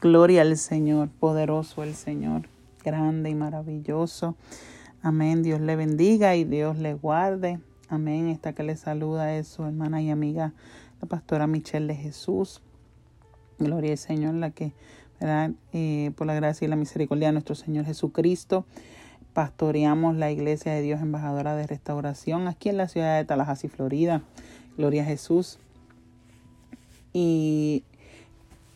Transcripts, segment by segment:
Gloria al Señor, poderoso el Señor, grande y maravilloso. Amén. Dios le bendiga y Dios le guarde. Amén. Esta que le saluda es su hermana y amiga, la pastora Michelle de Jesús. Gloria al Señor, la que, ¿verdad? Eh, por la gracia y la misericordia de nuestro Señor Jesucristo, pastoreamos la Iglesia de Dios Embajadora de Restauración aquí en la ciudad de Tallahassee, Florida. Gloria a Jesús. Y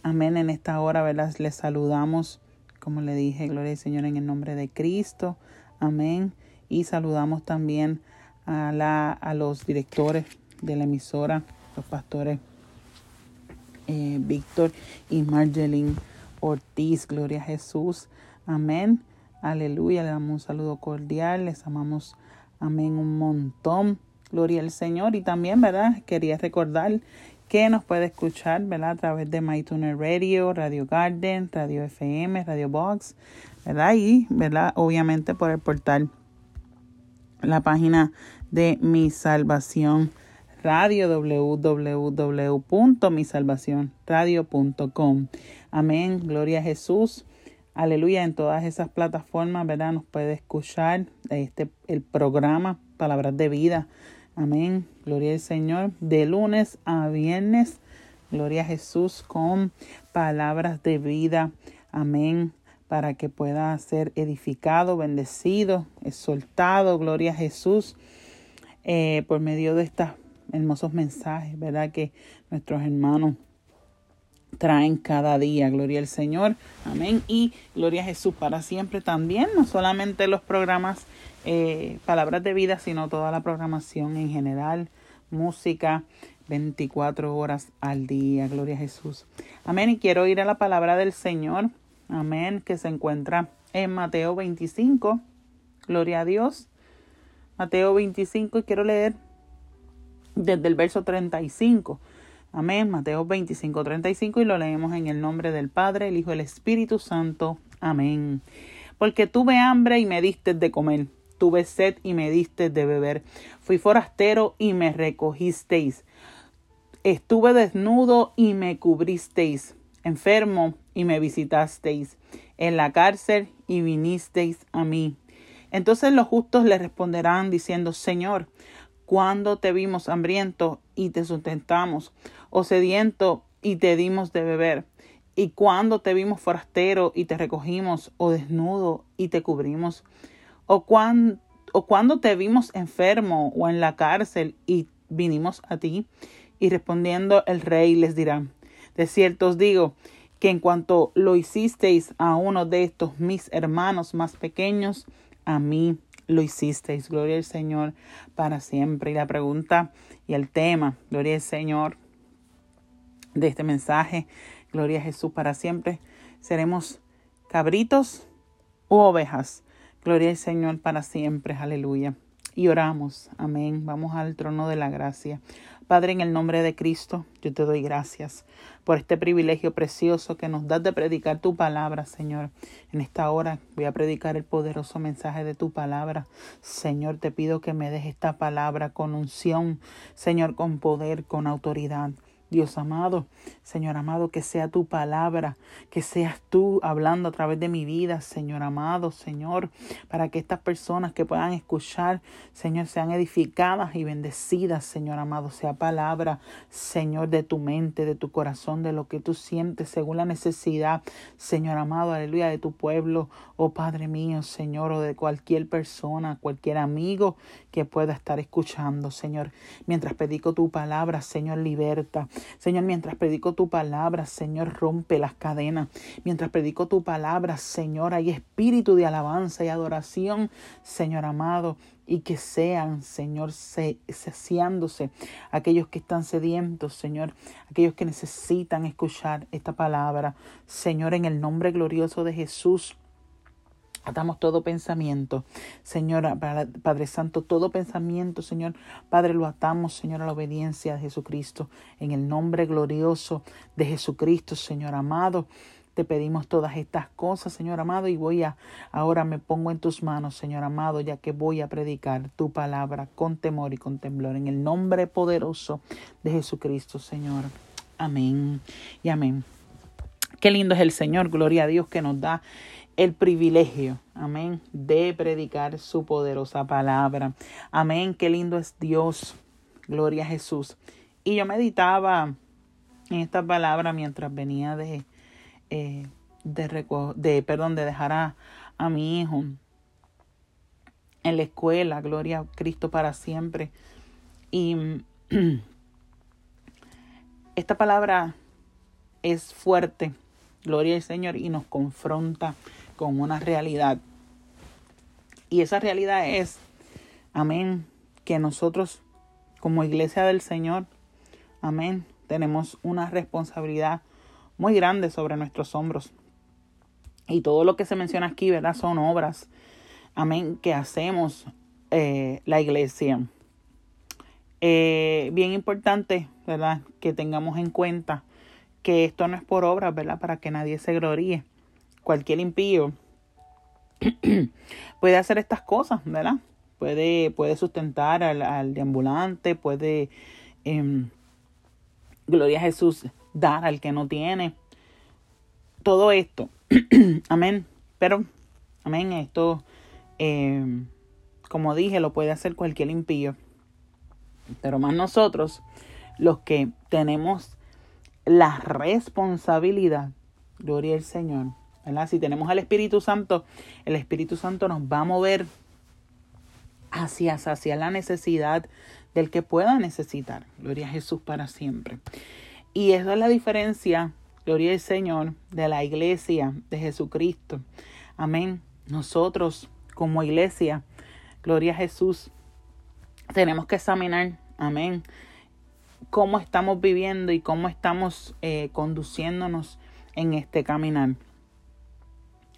Amén. En esta hora, ¿verdad? Les saludamos, como le dije, gloria al Señor, en el nombre de Cristo. Amén. Y saludamos también a, la, a los directores de la emisora, los pastores eh, Víctor y Marjeline Ortiz. Gloria a Jesús. Amén. Aleluya. Le damos un saludo cordial. Les amamos. Amén. Un montón. Gloria al Señor. Y también, ¿verdad? Quería recordar que nos puede escuchar ¿verdad? a través de MyTuner Radio, Radio Garden, Radio FM, Radio Box, ¿verdad? Y ¿verdad? obviamente por el portal, la página de Mi Salvación Radio, www.misalvacionradio.com. Amén, gloria a Jesús. Aleluya, en todas esas plataformas, ¿verdad? Nos puede escuchar este, el programa Palabras de Vida Amén. Gloria al Señor. De lunes a viernes. Gloria a Jesús con palabras de vida. Amén. Para que pueda ser edificado, bendecido, exaltado. Gloria a Jesús. Eh, por medio de estos hermosos mensajes, ¿verdad? Que nuestros hermanos traen cada día. Gloria al Señor. Amén. Y gloria a Jesús para siempre también. No solamente los programas eh, palabras de vida, sino toda la programación en general, música, 24 horas al día. Gloria a Jesús. Amén. Y quiero ir a la palabra del Señor. Amén. Que se encuentra en Mateo 25. Gloria a Dios. Mateo 25 y quiero leer desde el verso 35. Amén. Mateo 25, 35 y lo leemos en el nombre del Padre, el Hijo y el Espíritu Santo. Amén. Porque tuve hambre y me diste de comer tuve sed y me diste de beber. Fui forastero y me recogisteis. Estuve desnudo y me cubristeis. Enfermo y me visitasteis. En la cárcel y vinisteis a mí. Entonces los justos le responderán diciendo, Señor, cuando te vimos hambriento y te sustentamos, o sediento y te dimos de beber? ¿Y cuando te vimos forastero y te recogimos, o desnudo y te cubrimos? o, o cuando te vimos enfermo o en la cárcel y vinimos a ti. Y respondiendo el rey les dirá, de cierto os digo, que en cuanto lo hicisteis a uno de estos mis hermanos más pequeños, a mí lo hicisteis. Gloria al Señor para siempre. Y la pregunta y el tema, gloria al Señor, de este mensaje, gloria a Jesús para siempre, seremos cabritos u ovejas. Gloria al Señor para siempre, aleluya. Y oramos, amén. Vamos al trono de la gracia. Padre, en el nombre de Cristo, yo te doy gracias por este privilegio precioso que nos das de predicar tu palabra, Señor. En esta hora voy a predicar el poderoso mensaje de tu palabra. Señor, te pido que me des esta palabra con unción, Señor, con poder, con autoridad. Dios amado, Señor amado, que sea tu palabra, que seas tú hablando a través de mi vida, Señor amado, Señor, para que estas personas que puedan escuchar, Señor, sean edificadas y bendecidas, Señor amado, sea palabra, Señor, de tu mente, de tu corazón, de lo que tú sientes según la necesidad, Señor amado, aleluya, de tu pueblo, oh Padre mío, Señor, o de cualquier persona, cualquier amigo que pueda estar escuchando, Señor, mientras predico tu palabra, Señor, liberta. Señor, mientras predico tu palabra, Señor, rompe las cadenas. Mientras predico tu palabra, Señor, hay espíritu de alabanza y adoración, Señor amado y que sean, Señor, saciándose aquellos que están sedientos, Señor, aquellos que necesitan escuchar esta palabra. Señor, en el nombre glorioso de Jesús, Atamos todo pensamiento, Señor, Padre Santo, todo pensamiento, Señor, Padre, lo atamos, Señor, a la obediencia de Jesucristo. En el nombre glorioso de Jesucristo, Señor amado, te pedimos todas estas cosas, Señor amado, y voy a, ahora me pongo en tus manos, Señor amado, ya que voy a predicar tu palabra con temor y con temblor. En el nombre poderoso de Jesucristo, Señor. Amén y amén. Qué lindo es el Señor, gloria a Dios que nos da el privilegio, amén, de predicar su poderosa palabra. Amén, qué lindo es Dios, gloria a Jesús. Y yo meditaba en esta palabra mientras venía de, eh, de, de, perdón, de dejar a, a mi hijo en la escuela, gloria a Cristo para siempre. Y esta palabra es fuerte, gloria al Señor, y nos confronta con una realidad. Y esa realidad es, amén, que nosotros como iglesia del Señor, amén, tenemos una responsabilidad muy grande sobre nuestros hombros. Y todo lo que se menciona aquí, ¿verdad? Son obras, amén, que hacemos eh, la iglesia. Eh, bien importante, ¿verdad? Que tengamos en cuenta que esto no es por obras, ¿verdad? Para que nadie se gloríe. Cualquier impío puede hacer estas cosas, ¿verdad? Puede, puede sustentar al, al deambulante, puede, em, gloria a Jesús, dar al que no tiene. Todo esto, amén. Pero, amén, esto, em, como dije, lo puede hacer cualquier impío. Pero más nosotros, los que tenemos la responsabilidad, gloria al Señor, ¿verdad? Si tenemos al Espíritu Santo, el Espíritu Santo nos va a mover hacia hacia la necesidad del que pueda necesitar. Gloria a Jesús para siempre. Y esa es la diferencia, gloria al Señor, de la iglesia de Jesucristo. Amén. Nosotros como iglesia, gloria a Jesús, tenemos que examinar, amén, cómo estamos viviendo y cómo estamos eh, conduciéndonos en este caminar.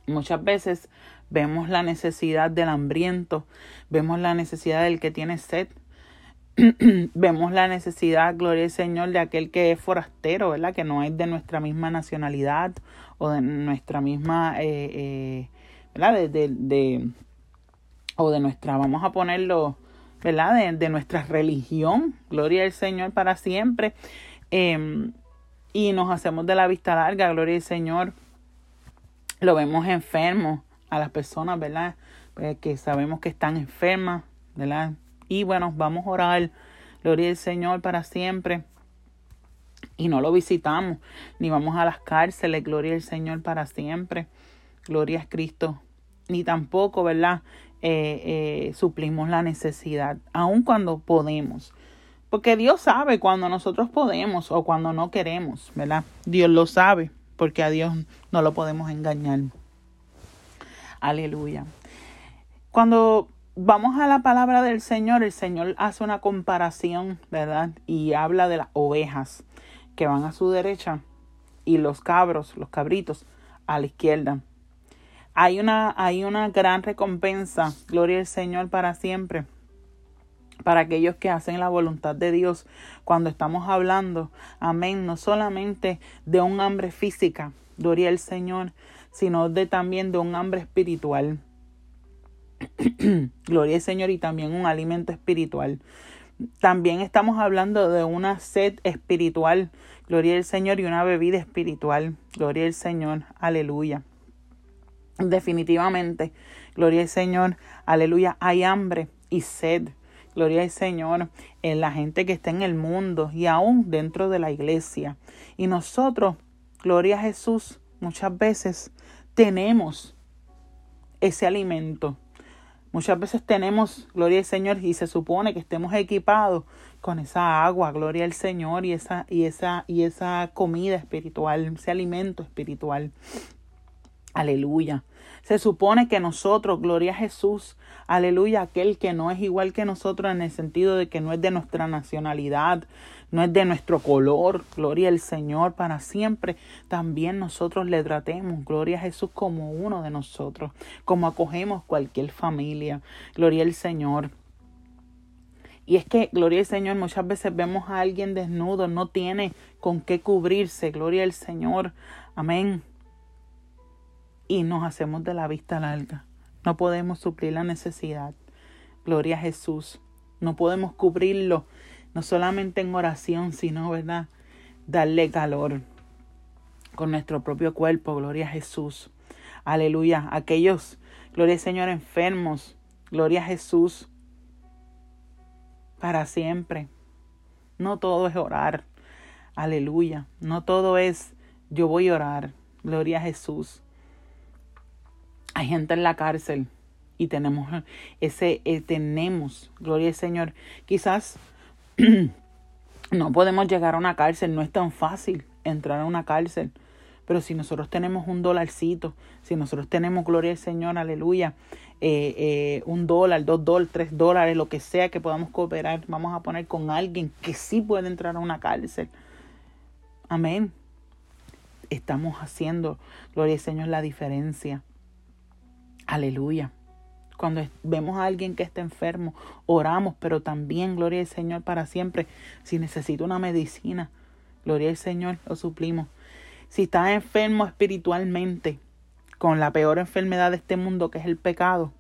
Muchas veces vemos la necesidad del hambriento, vemos la necesidad del que tiene sed, vemos la necesidad, gloria al Señor, de aquel que es forastero, ¿verdad? Que no es de nuestra misma nacionalidad o de nuestra misma, eh, eh, ¿verdad? De, de, o de nuestra, vamos a ponerlo, ¿verdad? De, de nuestra religión, gloria al Señor para siempre. Em, y nos hacemos de la vista larga, gloria al Señor. Lo vemos enfermo a las personas, ¿verdad? Pues que sabemos que están enfermas, ¿verdad? Y bueno, vamos a orar, gloria al Señor para siempre. Y no lo visitamos, ni vamos a las cárceles, gloria al Señor para siempre. Gloria a Cristo. Ni tampoco, ¿verdad? Eh, eh, suplimos la necesidad, aun cuando podemos. Porque Dios sabe cuando nosotros podemos o cuando no queremos, ¿verdad? Dios lo sabe, porque a Dios no lo podemos engañar. Aleluya. Cuando vamos a la palabra del Señor, el Señor hace una comparación, ¿verdad? Y habla de las ovejas que van a su derecha y los cabros, los cabritos, a la izquierda. Hay una, hay una gran recompensa, gloria al Señor para siempre, para aquellos que hacen la voluntad de Dios cuando estamos hablando, amén, no solamente de un hambre física, gloria al Señor, sino de también de un hambre espiritual. gloria al Señor y también un alimento espiritual. También estamos hablando de una sed espiritual, gloria al Señor, y una bebida espiritual, gloria al Señor, aleluya. Definitivamente, gloria al Señor, aleluya, hay hambre y sed. Gloria al Señor en la gente que está en el mundo y aún dentro de la iglesia. Y nosotros, gloria a Jesús, muchas veces tenemos ese alimento. Muchas veces tenemos, gloria al Señor, y se supone que estemos equipados con esa agua, gloria al Señor, y esa, y esa, y esa comida espiritual, ese alimento espiritual. Aleluya. Se supone que nosotros, gloria a Jesús, aleluya, aquel que no es igual que nosotros en el sentido de que no es de nuestra nacionalidad, no es de nuestro color, gloria al Señor para siempre, también nosotros le tratemos, gloria a Jesús como uno de nosotros, como acogemos cualquier familia, gloria al Señor. Y es que, gloria al Señor, muchas veces vemos a alguien desnudo, no tiene con qué cubrirse, gloria al Señor, amén y nos hacemos de la vista larga. No podemos suplir la necesidad. Gloria a Jesús. No podemos cubrirlo, no solamente en oración, sino, ¿verdad? Darle calor. con nuestro propio cuerpo, gloria a Jesús. Aleluya. Aquellos, gloria al Señor, enfermos, gloria a Jesús. Para siempre. No todo es orar. Aleluya. No todo es yo voy a orar. Gloria a Jesús. Hay gente en la cárcel y tenemos ese, eh, tenemos, gloria al Señor. Quizás no podemos llegar a una cárcel, no es tan fácil entrar a una cárcel. Pero si nosotros tenemos un dolarcito, si nosotros tenemos, gloria al Señor, aleluya, eh, eh, un dólar, dos dólares, tres dólares, lo que sea que podamos cooperar, vamos a poner con alguien que sí puede entrar a una cárcel. Amén. Estamos haciendo, gloria al Señor, la diferencia. Aleluya. Cuando vemos a alguien que está enfermo, oramos, pero también, gloria al Señor, para siempre. Si necesita una medicina, gloria al Señor, lo suplimos. Si estás enfermo espiritualmente, con la peor enfermedad de este mundo, que es el pecado,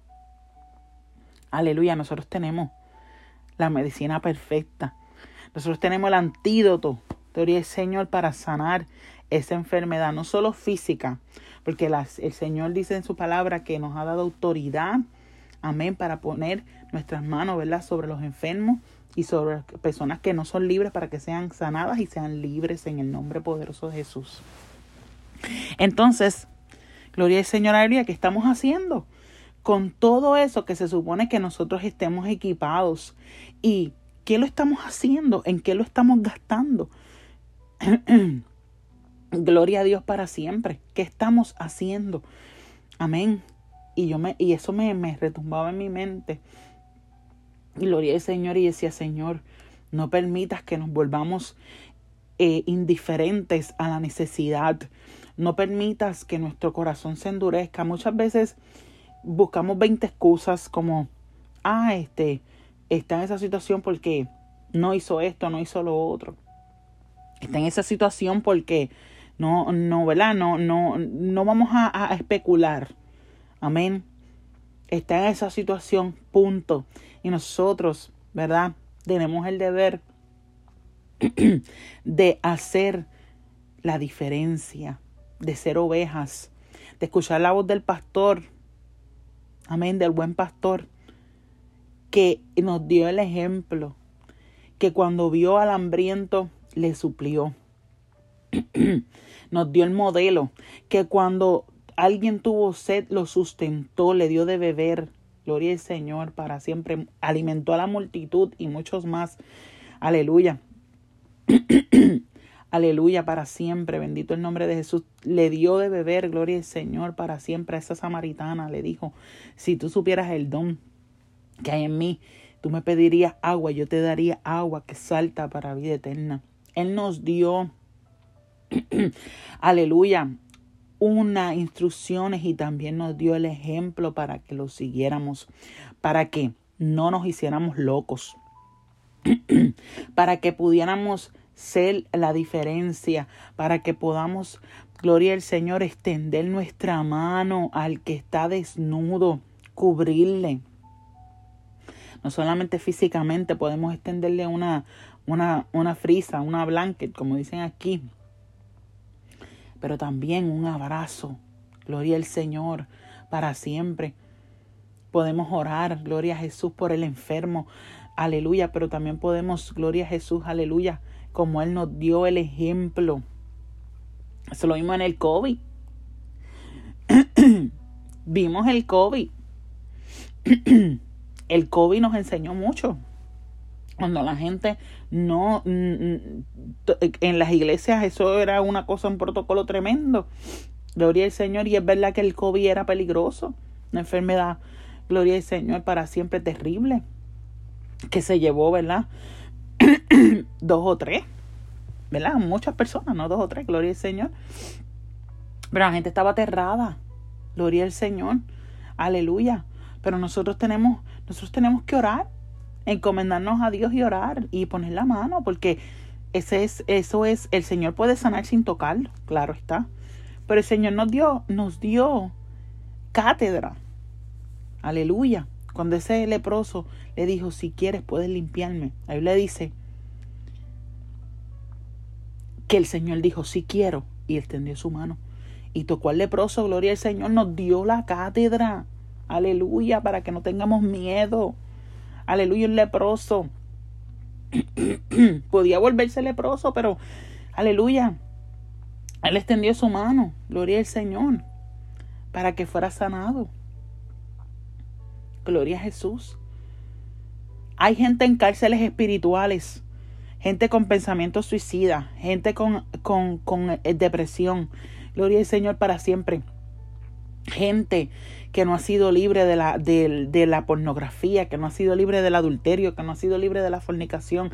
aleluya, nosotros tenemos la medicina perfecta. Nosotros tenemos el antídoto, gloria al Señor, para sanar esa enfermedad, no solo física, porque el Señor dice en su palabra que nos ha dado autoridad, amén, para poner nuestras manos, ¿verdad?, sobre los enfermos y sobre personas que no son libres para que sean sanadas y sean libres en el nombre poderoso de Jesús. Entonces, gloria al Señor, aleluya, ¿qué estamos haciendo? Con todo eso que se supone que nosotros estemos equipados. ¿Y qué lo estamos haciendo? ¿En qué lo estamos gastando? Gloria a Dios para siempre. ¿Qué estamos haciendo? Amén. Y yo me, y eso me, me retumbaba en mi mente. Gloria al Señor y decía, Señor, no permitas que nos volvamos eh, indiferentes a la necesidad. No permitas que nuestro corazón se endurezca. Muchas veces buscamos 20 excusas como, ah, este, está en esa situación porque no hizo esto, no hizo lo otro. Está en esa situación porque no, no, ¿verdad? No, no, no vamos a, a especular. Amén. Está en esa situación, punto. Y nosotros, ¿verdad? Tenemos el deber de hacer la diferencia, de ser ovejas, de escuchar la voz del pastor, amén, del buen pastor, que nos dio el ejemplo, que cuando vio al hambriento le suplió nos dio el modelo, que cuando alguien tuvo sed lo sustentó, le dio de beber. Gloria al Señor para siempre. Alimentó a la multitud y muchos más. Aleluya. Aleluya para siempre. Bendito el nombre de Jesús. Le dio de beber, gloria al Señor, para siempre. A esa samaritana le dijo, si tú supieras el don que hay en mí, tú me pedirías agua, yo te daría agua que salta para vida eterna. Él nos dio aleluya, unas instrucciones y también nos dio el ejemplo para que lo siguiéramos, para que no nos hiciéramos locos, para que pudiéramos ser la diferencia, para que podamos, gloria al Señor, extender nuestra mano al que está desnudo, cubrirle. No solamente físicamente podemos extenderle una, una, una frisa, una blanket, como dicen aquí, pero también un abrazo. Gloria al Señor para siempre. Podemos orar, gloria a Jesús por el enfermo, aleluya, pero también podemos, gloria a Jesús, aleluya, como Él nos dio el ejemplo. Eso lo vimos en el COVID. Vimos el COVID. el COVID nos enseñó mucho cuando la gente no en las iglesias eso era una cosa un protocolo tremendo. Gloria al Señor. Y es verdad que el COVID era peligroso una enfermedad gloria al Señor para siempre terrible que se llevó verdad dos o tres verdad muchas personas no dos o tres gloria al Señor. Pero la gente estaba aterrada gloria al Señor aleluya. Pero nosotros tenemos nosotros tenemos que orar encomendarnos a Dios y orar y poner la mano, porque ese es, eso es, el Señor puede sanar sin tocarlo, claro está. Pero el Señor nos dio, nos dio cátedra. Aleluya. Cuando ese leproso le dijo, si quieres puedes limpiarme. Ahí le dice que el Señor dijo, si quiero, y extendió su mano y tocó al leproso, gloria al Señor, nos dio la cátedra. Aleluya, para que no tengamos miedo. Aleluya, el leproso. Podía volverse leproso, pero aleluya. Él extendió su mano, gloria al Señor, para que fuera sanado. Gloria a Jesús. Hay gente en cárceles espirituales, gente con pensamientos suicidas, gente con, con, con eh, depresión. Gloria al Señor para siempre. Gente que no ha sido libre de la, de, la pornografía, que no ha sido libre del adulterio, que no ha sido libre de la fornicación.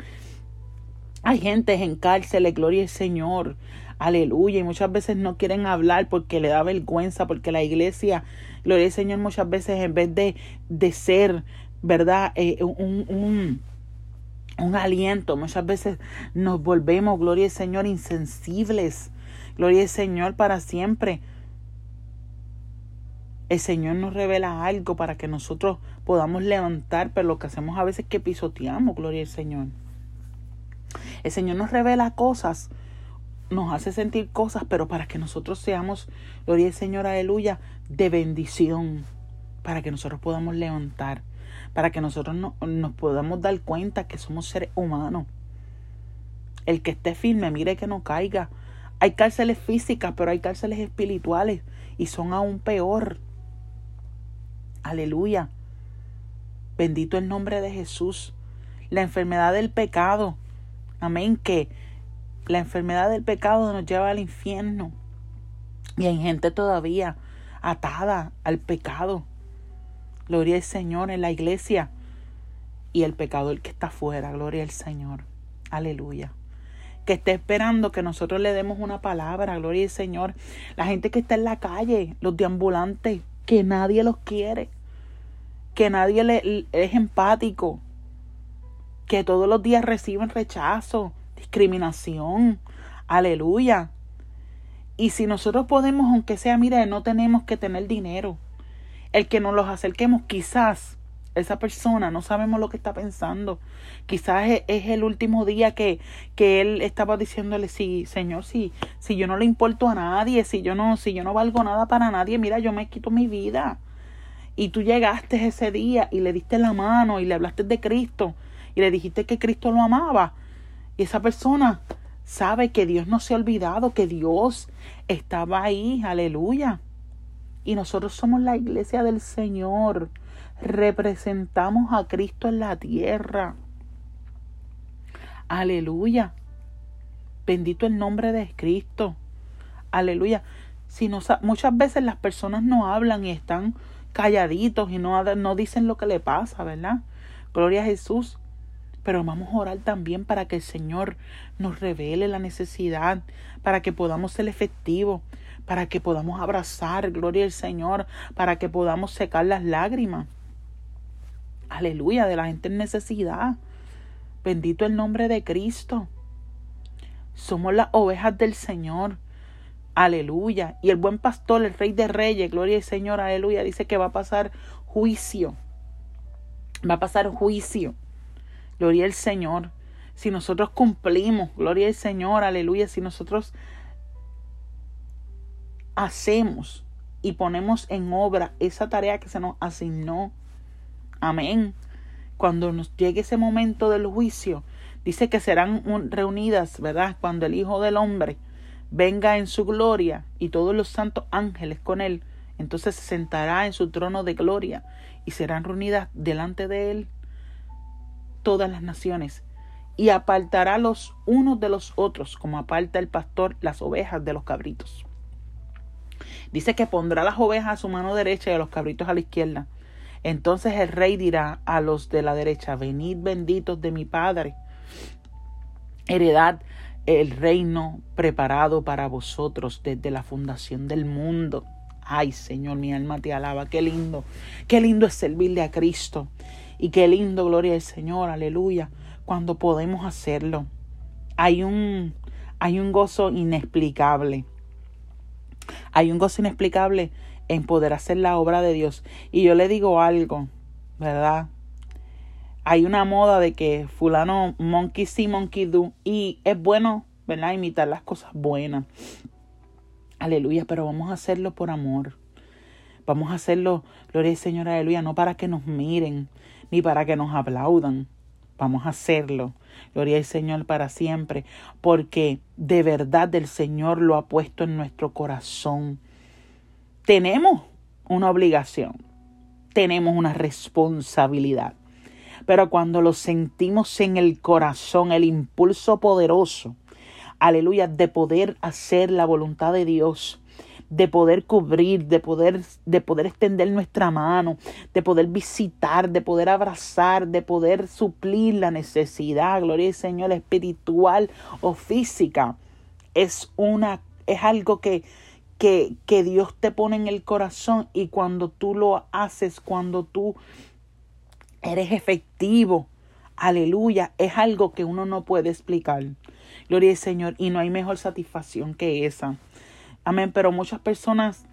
Hay gente en cárceles, gloria al Señor. Aleluya. Y muchas veces no quieren hablar porque le da vergüenza, porque la iglesia, gloria al Señor, muchas veces en vez de, de ser ¿verdad? Eh, un, un, un aliento. Muchas veces nos volvemos, gloria al Señor, insensibles. Gloria al Señor para siempre. El Señor nos revela algo para que nosotros podamos levantar, pero lo que hacemos a veces es que pisoteamos, gloria al Señor. El Señor nos revela cosas, nos hace sentir cosas, pero para que nosotros seamos, gloria al Señor, aleluya, de bendición, para que nosotros podamos levantar para que nosotros no, nos podamos dar cuenta que somos seres humanos. El que esté firme, mire que no caiga. Hay cárceles físicas, pero hay cárceles espirituales y son aún peor. Aleluya. Bendito el nombre de Jesús. La enfermedad del pecado. Amén. Que la enfermedad del pecado nos lleva al infierno. Y hay gente todavía atada al pecado. Gloria al Señor en la iglesia. Y el pecador que está afuera. Gloria al Señor. Aleluya. Que esté esperando que nosotros le demos una palabra. Gloria al Señor. La gente que está en la calle, los deambulantes, que nadie los quiere. Que nadie le, es empático. Que todos los días reciben rechazo, discriminación. Aleluya. Y si nosotros podemos, aunque sea, mire, no tenemos que tener dinero el que nos los acerquemos, quizás esa persona no sabemos lo que está pensando. Quizás es, el último día que, que él estaba diciéndole, sí, Señor, si, si yo no le importo a nadie, si yo no, si yo no valgo nada para nadie, mira, yo me quito mi vida. Y tú llegaste ese día y le diste la mano y le hablaste de Cristo y le dijiste que Cristo lo amaba. Y esa persona sabe que Dios no se ha olvidado, que Dios estaba ahí, aleluya y nosotros somos la iglesia del Señor. Representamos a Cristo en la tierra. Aleluya. Bendito el nombre de Cristo. Aleluya. Si no, muchas veces las personas no hablan y están calladitos y no, no dicen lo que le pasa, ¿verdad? Gloria a Jesús. Pero vamos a orar también para que el Señor nos revele la necesidad, para que podamos ser efectivos, para que podamos abrazar, gloria al Señor, para que podamos secar las lágrimas. Aleluya, de la gente en necesidad. Bendito el nombre de Cristo. Somos las ovejas del Señor. Aleluya. Y el buen pastor, el rey de reyes, gloria al Señor, aleluya, dice que va a pasar juicio. Va a pasar juicio. Gloria al Señor. Si nosotros cumplimos, gloria al Señor, aleluya, si nosotros hacemos y ponemos en obra esa tarea que se nos asignó. Amén. Cuando nos llegue ese momento del juicio, dice que serán reunidas, ¿verdad? Cuando el Hijo del Hombre venga en su gloria y todos los santos ángeles con él, entonces se sentará en su trono de gloria y serán reunidas delante de él todas las naciones y apartará los unos de los otros como aparta el pastor las ovejas de los cabritos. Dice que pondrá las ovejas a su mano derecha y a los cabritos a la izquierda. Entonces el rey dirá a los de la derecha, venid benditos de mi Padre, heredad el reino preparado para vosotros desde la fundación del mundo. Ay, Señor, mi alma te alaba. Qué lindo. Qué lindo es servirle a Cristo. Y qué lindo, gloria al Señor, aleluya, cuando podemos hacerlo. Hay un, hay un gozo inexplicable. Hay un gozo inexplicable en poder hacer la obra de Dios. Y yo le digo algo, ¿verdad? Hay una moda de que fulano monkey see, monkey do. Y es bueno, ¿verdad? Imitar las cosas buenas. Aleluya, pero vamos a hacerlo por amor. Vamos a hacerlo, gloria al Señor, aleluya, no para que nos miren, ni para que nos aplaudan. Vamos a hacerlo, gloria al Señor, para siempre, porque de verdad el Señor lo ha puesto en nuestro corazón. Tenemos una obligación, tenemos una responsabilidad. Pero cuando lo sentimos en el corazón, el impulso poderoso, aleluya, de poder hacer la voluntad de Dios, de poder cubrir, de poder, de poder extender nuestra mano, de poder visitar, de poder abrazar, de poder suplir la necesidad, gloria al Señor, espiritual o física. Es una, es algo que, que, que Dios te pone en el corazón y cuando tú lo haces, cuando tú eres efectivo, aleluya, es algo que uno no puede explicar. Gloria al Señor, y no hay mejor satisfacción que esa. Amén, pero muchas personas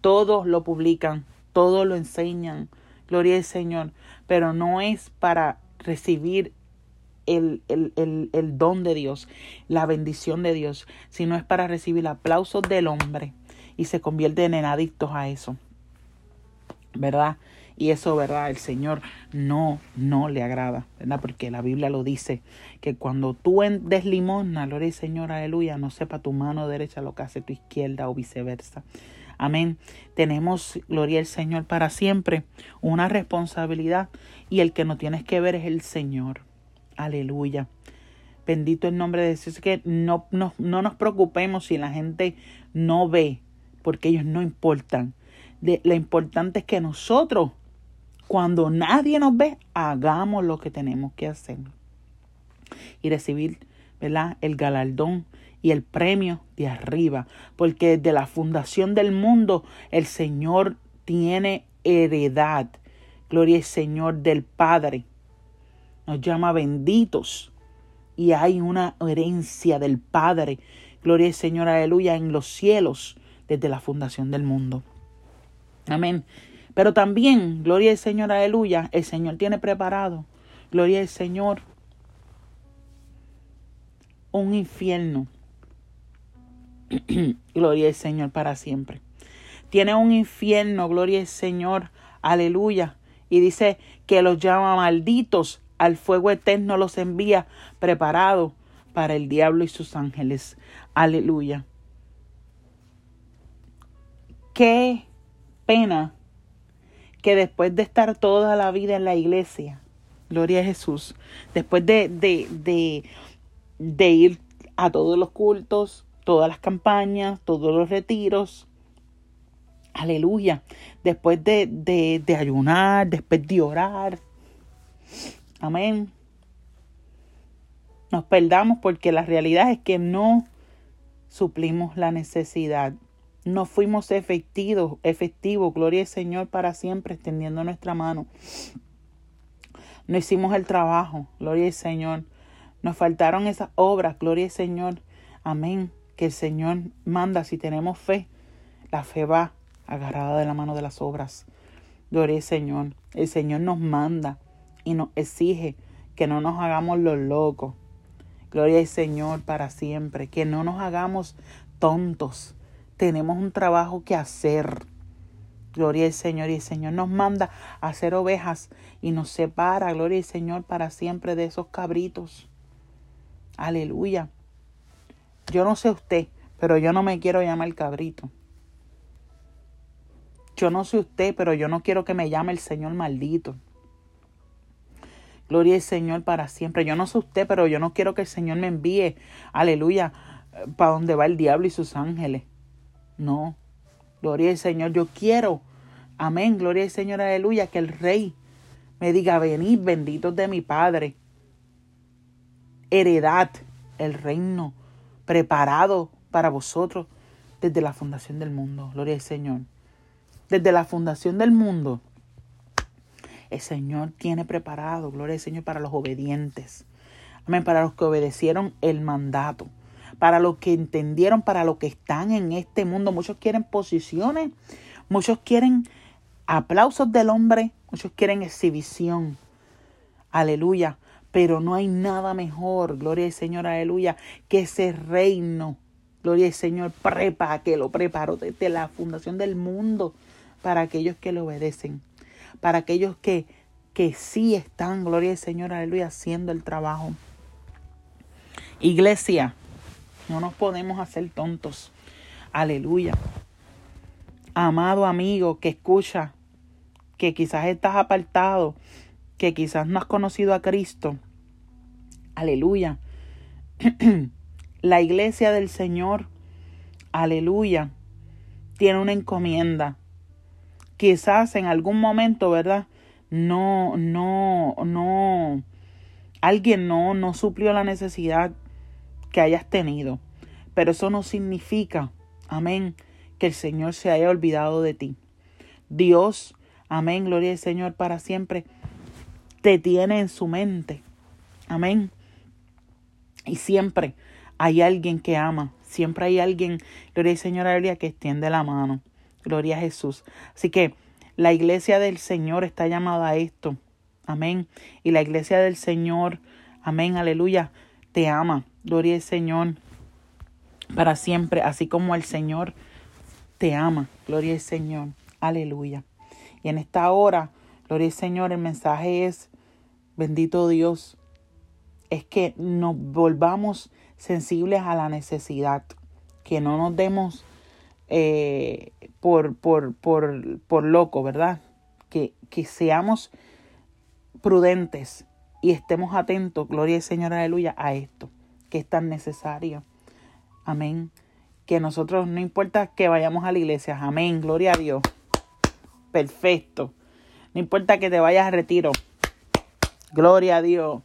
todos lo publican, todos lo enseñan, gloria al Señor, pero no es para recibir el, el, el, el, don de Dios, la bendición de Dios, sino es para recibir aplausos del hombre y se convierten en adictos a eso. ¿Verdad? Y eso, ¿verdad? El Señor no, no le agrada, ¿verdad? Porque la Biblia lo dice, que cuando tú des limosna, gloria al Señor, aleluya, no sepa tu mano derecha lo que hace tu izquierda o viceversa. Amén. Tenemos, gloria al Señor, para siempre una responsabilidad y el que no tienes que ver es el Señor. Aleluya. Bendito el nombre de Dios. que no, no, no nos preocupemos si la gente no ve, porque ellos no importan. De, lo importante es que nosotros cuando nadie nos ve, hagamos lo que tenemos que hacer. Y recibir, ¿verdad? El galardón y el premio de arriba. Porque desde la fundación del mundo, el Señor tiene heredad. Gloria al Señor del Padre. Nos llama benditos. Y hay una herencia del Padre. Gloria al Señor, aleluya, en los cielos desde la fundación del mundo. Amén. Pero también, gloria al Señor, aleluya, el Señor tiene preparado, gloria al Señor, un infierno. gloria al Señor para siempre. Tiene un infierno, gloria al Señor, aleluya. Y dice que los llama malditos, al fuego eterno los envía preparado para el diablo y sus ángeles. Aleluya. Qué pena que después de estar toda la vida en la iglesia, gloria a Jesús, después de, de, de, de ir a todos los cultos, todas las campañas, todos los retiros, aleluya, después de, de, de ayunar, después de orar, amén, nos perdamos porque la realidad es que no suplimos la necesidad no fuimos efectivos, efectivos, gloria al Señor para siempre, extendiendo nuestra mano. No hicimos el trabajo, gloria al Señor. Nos faltaron esas obras, gloria al Señor. Amén. Que el Señor manda si tenemos fe. La fe va agarrada de la mano de las obras. Gloria al Señor. El Señor nos manda y nos exige que no nos hagamos los locos. Gloria al Señor para siempre. Que no nos hagamos tontos tenemos un trabajo que hacer. Gloria al Señor y el Señor nos manda a hacer ovejas y nos separa, gloria al Señor, para siempre de esos cabritos. Aleluya. Yo no sé usted, pero yo no me quiero llamar cabrito. Yo no sé usted, pero yo no quiero que me llame el Señor maldito. Gloria al Señor para siempre. Yo no sé usted, pero yo no quiero que el Señor me envíe, aleluya, para donde va el diablo y sus ángeles. No. Gloria al Señor. Yo quiero. Amén. Gloria al Señor. Aleluya. Que el Rey me diga, venid benditos de mi Padre. Heredad el reino preparado para vosotros desde la fundación del mundo. Gloria al Señor. Desde la fundación del mundo. El Señor tiene preparado, gloria al Señor, para los obedientes. Amén, para los que obedecieron el mandato para los que entendieron, para los que están en este mundo. Muchos quieren posiciones, muchos quieren aplausos del hombre, muchos quieren exhibición. Aleluya. Pero no hay nada mejor, gloria al Señor, aleluya, que ese reino Gloria al Señor, prepa, que lo preparó desde la fundación del mundo para aquellos que le obedecen, para aquellos que, que sí están, gloria al Señor, aleluya, haciendo el trabajo. Iglesia, no nos podemos hacer tontos. Aleluya. Amado amigo que escucha, que quizás estás apartado, que quizás no has conocido a Cristo. Aleluya. La iglesia del Señor, aleluya, tiene una encomienda. Quizás en algún momento, ¿verdad? No, no, no, alguien no, no suplió la necesidad que hayas tenido. Pero eso no significa, amén, que el Señor se haya olvidado de ti. Dios, amén, gloria al Señor para siempre, te tiene en su mente. Amén. Y siempre hay alguien que ama, siempre hay alguien, gloria al Señor, que extiende la mano. Gloria a Jesús. Así que la iglesia del Señor está llamada a esto. Amén. Y la iglesia del Señor, amén, aleluya, te ama. Gloria al Señor para siempre, así como el Señor te ama. Gloria al Señor. Aleluya. Y en esta hora, gloria al Señor, el mensaje es, bendito Dios, es que nos volvamos sensibles a la necesidad, que no nos demos eh, por, por, por, por loco, ¿verdad? Que, que seamos prudentes y estemos atentos, gloria al Señor, aleluya, a esto, que es tan necesario. Amén. Que nosotros, no importa que vayamos a la iglesia, amén, gloria a Dios. Perfecto. No importa que te vayas a retiro. Gloria a Dios.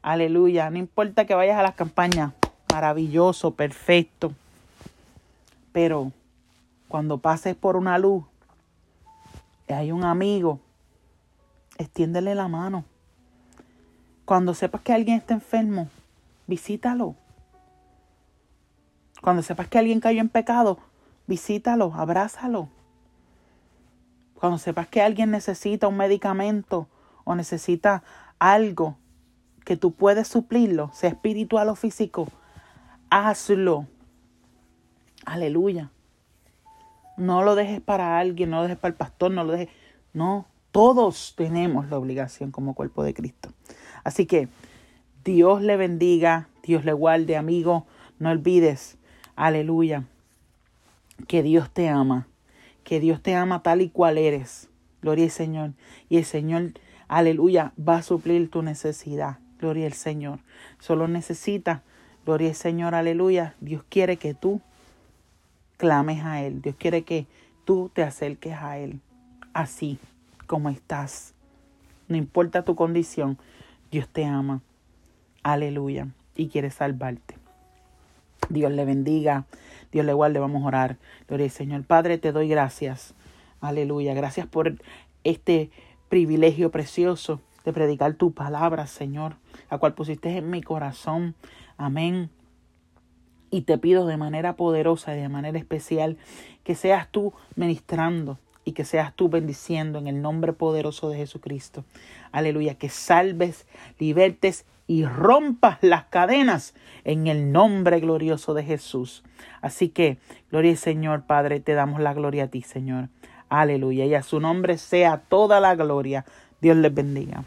Aleluya. No importa que vayas a las campañas maravilloso, perfecto. Pero cuando pases por una luz hay un amigo, extiéndele la mano. Cuando sepas que alguien está enfermo, visítalo. Cuando sepas que alguien cayó en pecado, visítalo, abrázalo. Cuando sepas que alguien necesita un medicamento o necesita algo que tú puedes suplirlo, sea espiritual o físico, hazlo. Aleluya. No lo dejes para alguien, no lo dejes para el pastor, no lo dejes. No, todos tenemos la obligación como cuerpo de Cristo. Así que Dios le bendiga, Dios le guarde, amigo. No olvides, aleluya, que Dios te ama, que Dios te ama tal y cual eres. Gloria al Señor. Y el Señor, aleluya, va a suplir tu necesidad. Gloria al Señor. Solo necesita Gloria al Señor, aleluya. Dios quiere que tú clames a Él. Dios quiere que tú te acerques a Él. Así como estás. No importa tu condición, Dios te ama. Aleluya. Y quiere salvarte. Dios le bendiga. Dios le guarde. Vamos a orar. Gloria al Señor. Padre, te doy gracias. Aleluya. Gracias por este privilegio precioso de predicar tu palabra, Señor, la cual pusiste en mi corazón. Amén. Y te pido de manera poderosa y de manera especial que seas tú ministrando y que seas tú bendiciendo en el nombre poderoso de Jesucristo. Aleluya, que salves, libertes y rompas las cadenas en el nombre glorioso de Jesús. Así que, gloria al Señor, Padre, te damos la gloria a ti, Señor. Aleluya, y a su nombre sea toda la gloria. Dios les bendiga.